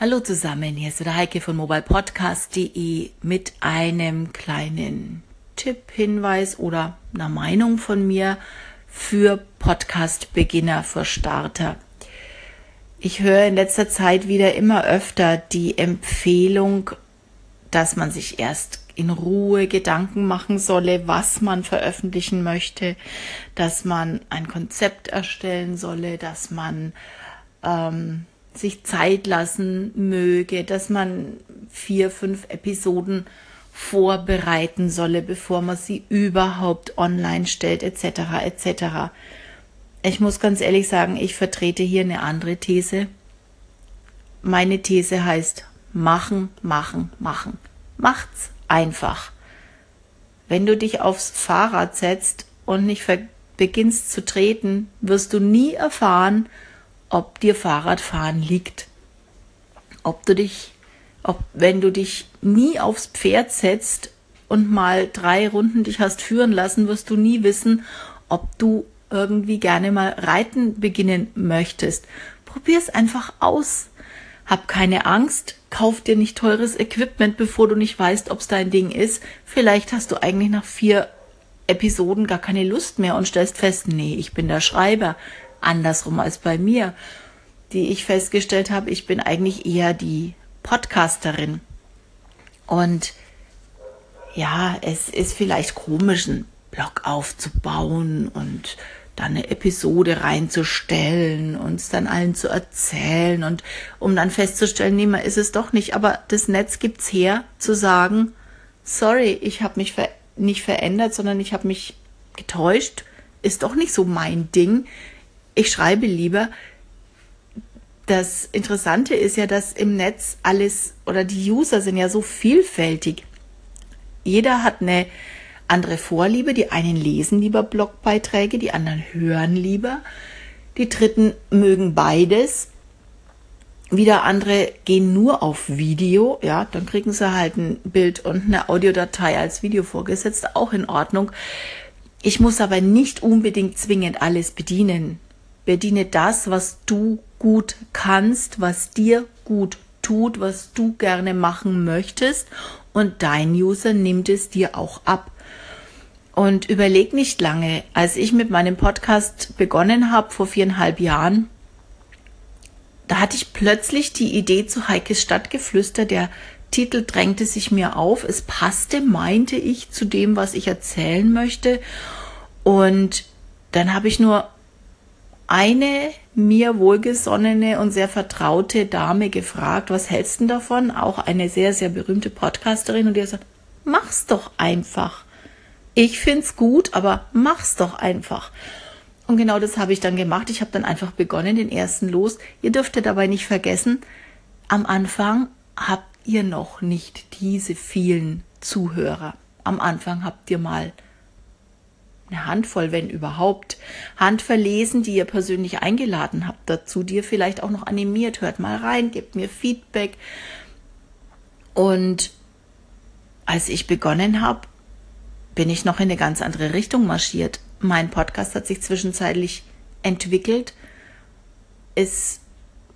Hallo zusammen, hier ist wieder Heike von mobilepodcast.de mit einem kleinen Tipp, Hinweis oder einer Meinung von mir für Podcast-Beginner, für Starter. Ich höre in letzter Zeit wieder immer öfter die Empfehlung, dass man sich erst in Ruhe Gedanken machen solle, was man veröffentlichen möchte, dass man ein Konzept erstellen solle, dass man ähm, sich Zeit lassen möge, dass man vier, fünf Episoden vorbereiten solle, bevor man sie überhaupt online stellt, etc. etc. Ich muss ganz ehrlich sagen, ich vertrete hier eine andere These. Meine These heißt machen, machen, machen. Macht's einfach. Wenn du dich aufs Fahrrad setzt und nicht beginnst zu treten, wirst du nie erfahren, ob dir Fahrradfahren liegt. Ob du dich, ob, wenn du dich nie aufs Pferd setzt und mal drei Runden dich hast führen lassen, wirst du nie wissen, ob du irgendwie gerne mal reiten beginnen möchtest. Probier's einfach aus. Hab keine Angst, kauf dir nicht teures Equipment, bevor du nicht weißt, ob's dein Ding ist. Vielleicht hast du eigentlich nach vier Episoden gar keine Lust mehr und stellst fest, nee, ich bin der Schreiber andersrum als bei mir, die ich festgestellt habe, ich bin eigentlich eher die Podcasterin. Und ja, es ist vielleicht komisch, einen Blog aufzubauen und dann eine Episode reinzustellen und es dann allen zu erzählen und um dann festzustellen, nee, man ist es doch nicht. Aber das Netz gibt's her, zu sagen, sorry, ich habe mich ver nicht verändert, sondern ich habe mich getäuscht, ist doch nicht so mein Ding ich schreibe lieber. Das Interessante ist ja, dass im Netz alles oder die User sind ja so vielfältig. Jeder hat eine andere Vorliebe. Die einen lesen lieber Blogbeiträge, die anderen hören lieber. Die Dritten mögen beides. Wieder andere gehen nur auf Video, ja, dann kriegen sie halt ein Bild und eine Audiodatei als Video vorgesetzt, auch in Ordnung. Ich muss aber nicht unbedingt zwingend alles bedienen. Bediene das, was du gut kannst, was dir gut tut, was du gerne machen möchtest und dein User nimmt es dir auch ab. Und überleg nicht lange, als ich mit meinem Podcast begonnen habe vor viereinhalb Jahren, da hatte ich plötzlich die Idee zu Heikes Stadtgeflüster. Der Titel drängte sich mir auf. Es passte, meinte ich, zu dem, was ich erzählen möchte. Und dann habe ich nur eine mir wohlgesonnene und sehr vertraute Dame gefragt, was hältst du davon? Auch eine sehr, sehr berühmte Podcasterin und die hat gesagt, mach's doch einfach. Ich find's gut, aber mach's doch einfach. Und genau das habe ich dann gemacht. Ich habe dann einfach begonnen, den ersten los. Ihr dürft ja dabei nicht vergessen, am Anfang habt ihr noch nicht diese vielen Zuhörer. Am Anfang habt ihr mal eine Handvoll, wenn überhaupt, handverlesen, die ihr persönlich eingeladen habt dazu, die ihr vielleicht auch noch animiert. Hört mal rein, gebt mir Feedback. Und als ich begonnen habe, bin ich noch in eine ganz andere Richtung marschiert. Mein Podcast hat sich zwischenzeitlich entwickelt, ist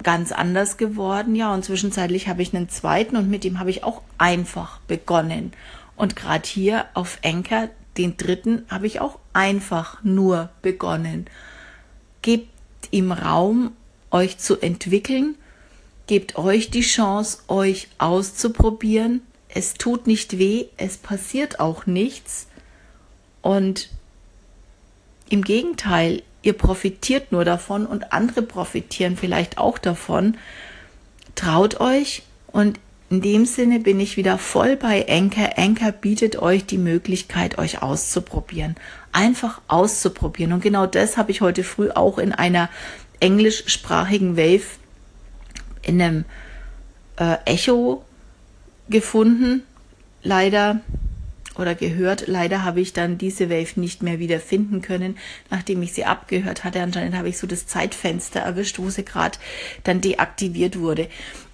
ganz anders geworden, ja, und zwischenzeitlich habe ich einen zweiten und mit dem habe ich auch einfach begonnen. Und gerade hier auf Enker, den dritten habe ich auch einfach nur begonnen. Gebt ihm Raum, euch zu entwickeln. Gebt euch die Chance, euch auszuprobieren. Es tut nicht weh, es passiert auch nichts. Und im Gegenteil, ihr profitiert nur davon und andere profitieren vielleicht auch davon. Traut euch und in dem Sinne bin ich wieder voll bei Anchor. Anchor bietet euch die Möglichkeit, euch auszuprobieren. Einfach auszuprobieren. Und genau das habe ich heute früh auch in einer englischsprachigen Wave in einem äh, Echo gefunden. Leider oder gehört. Leider habe ich dann diese Wave nicht mehr wieder finden können, nachdem ich sie abgehört hatte. Anscheinend habe ich so das Zeitfenster erwischt, wo sie gerade dann deaktiviert wurde.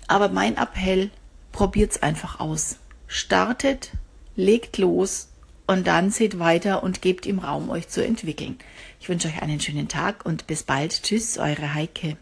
Aber mein Appell, probiert's einfach aus. Startet, legt los und dann seht weiter und gebt ihm Raum, euch zu entwickeln. Ich wünsche euch einen schönen Tag und bis bald. Tschüss, eure Heike.